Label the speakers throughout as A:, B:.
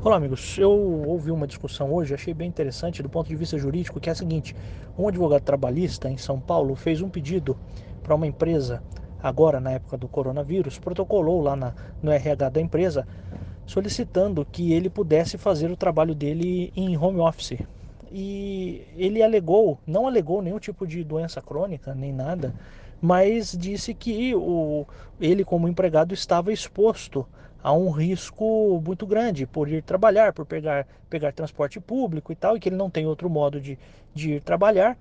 A: Olá, amigos. Eu ouvi uma discussão hoje, achei bem interessante do ponto de vista jurídico, que é a seguinte: um advogado trabalhista em São Paulo fez um pedido para uma empresa, agora na época do coronavírus, protocolou lá na, no RH da empresa, solicitando que ele pudesse fazer o trabalho dele em home office. E ele alegou, não alegou nenhum tipo de doença crônica, nem nada, mas disse que o, ele, como empregado, estava exposto a um risco muito grande por ir trabalhar, por pegar, pegar transporte público e tal, e que ele não tem outro modo de, de ir trabalhar.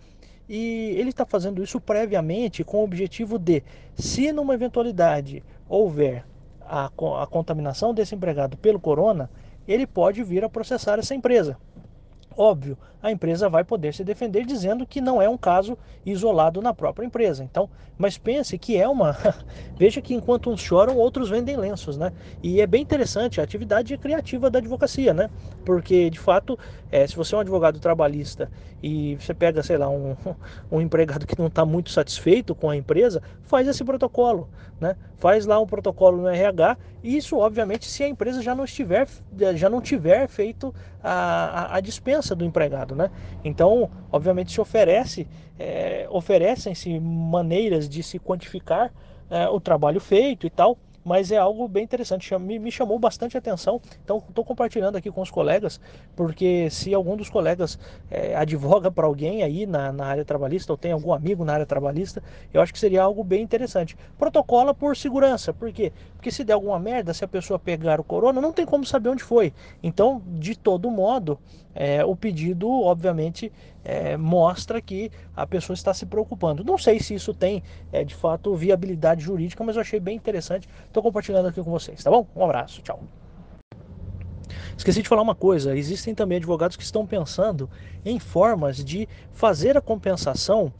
A: E ele está fazendo isso previamente com o objetivo de, se numa eventualidade houver a, a contaminação desse empregado pelo corona, ele pode vir a processar essa empresa. Óbvio, a empresa vai poder se defender dizendo que não é um caso isolado na própria empresa. Então, mas pense que é uma. Veja que enquanto uns choram, outros vendem lenços, né? E é bem interessante a atividade criativa da advocacia, né? Porque, de fato, é, se você é um advogado trabalhista e você pega, sei lá, um, um empregado que não está muito satisfeito com a empresa, faz esse protocolo, né? Faz lá um protocolo no RH. E isso, obviamente, se a empresa já não estiver, já não tiver feito a, a, a dispensa do empregado, né? Então, obviamente, se oferece, é, oferecem-se maneiras de se quantificar é, o trabalho feito e tal mas é algo bem interessante, me, chamou bastante atenção. Então, estou compartilhando aqui com os colegas, porque se algum dos colegas é, advoga para alguém aí na, na área trabalhista, ou tem algum amigo na área trabalhista, eu acho que seria algo bem interessante. Protocola por segurança, por quê? Porque se der alguma merda, se a pessoa pegar o corona, não tem como saber onde foi. Então, de todo modo, é, o pedido, obviamente, é, mostra que a pessoa está se preocupando. Não sei se isso tem, é, de fato, viabilidade jurídica, mas eu achei bem interessante. Estou compartilhando aqui com vocês, tá bom? Um abraço, tchau. Esqueci de falar uma coisa: existem também advogados que estão pensando em formas de fazer a compensação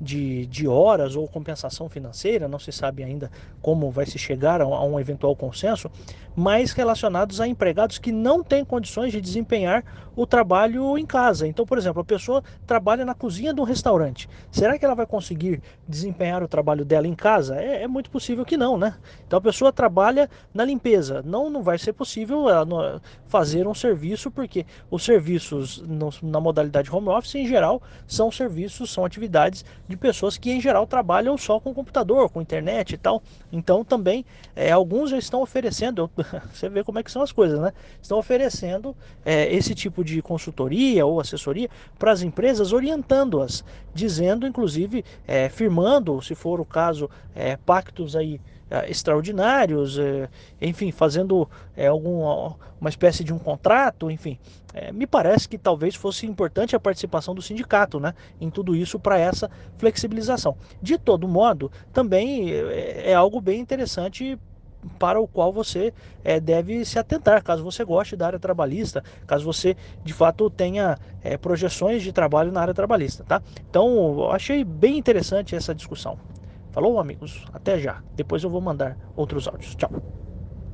A: de, de horas ou compensação financeira, não se sabe ainda como vai se chegar a, um eventual consenso, mas relacionados a empregados que não têm condições de desempenhar o trabalho em casa. Então, por exemplo, a pessoa trabalha na cozinha de um restaurante. Será que ela vai conseguir desempenhar o trabalho dela em casa? É, é muito possível que não, né? Então a pessoa trabalha na limpeza. Não, não vai ser possível ela fazer um serviço, porque os serviços na modalidade home office, em geral, são serviços, são atividades de pessoas que em geral trabalham só com computador, com internet e tal. Então também é, alguns já estão oferecendo, você vê como é que são as coisas, né? Estão oferecendo é, esse tipo de consultoria ou assessoria para as empresas, orientando-as, dizendo, inclusive, é, firmando, se for o caso, pactos aí extraordinários, é, enfim, fazendo é, algum, uma espécie de um contrato, enfim. Me parece que talvez fosse importante a participação do sindicato né, em tudo isso para essa flexibilização. De todo modo, também é, é algo bem interessante para o qual você é, deve se atentar, caso você goste da área trabalhista, caso você de fato tenha é, projeções de trabalho na área trabalhista, tá? Então, eu achei bem interessante essa discussão. Falou, amigos? Até já. Depois eu vou mandar outros áudios. Tchau.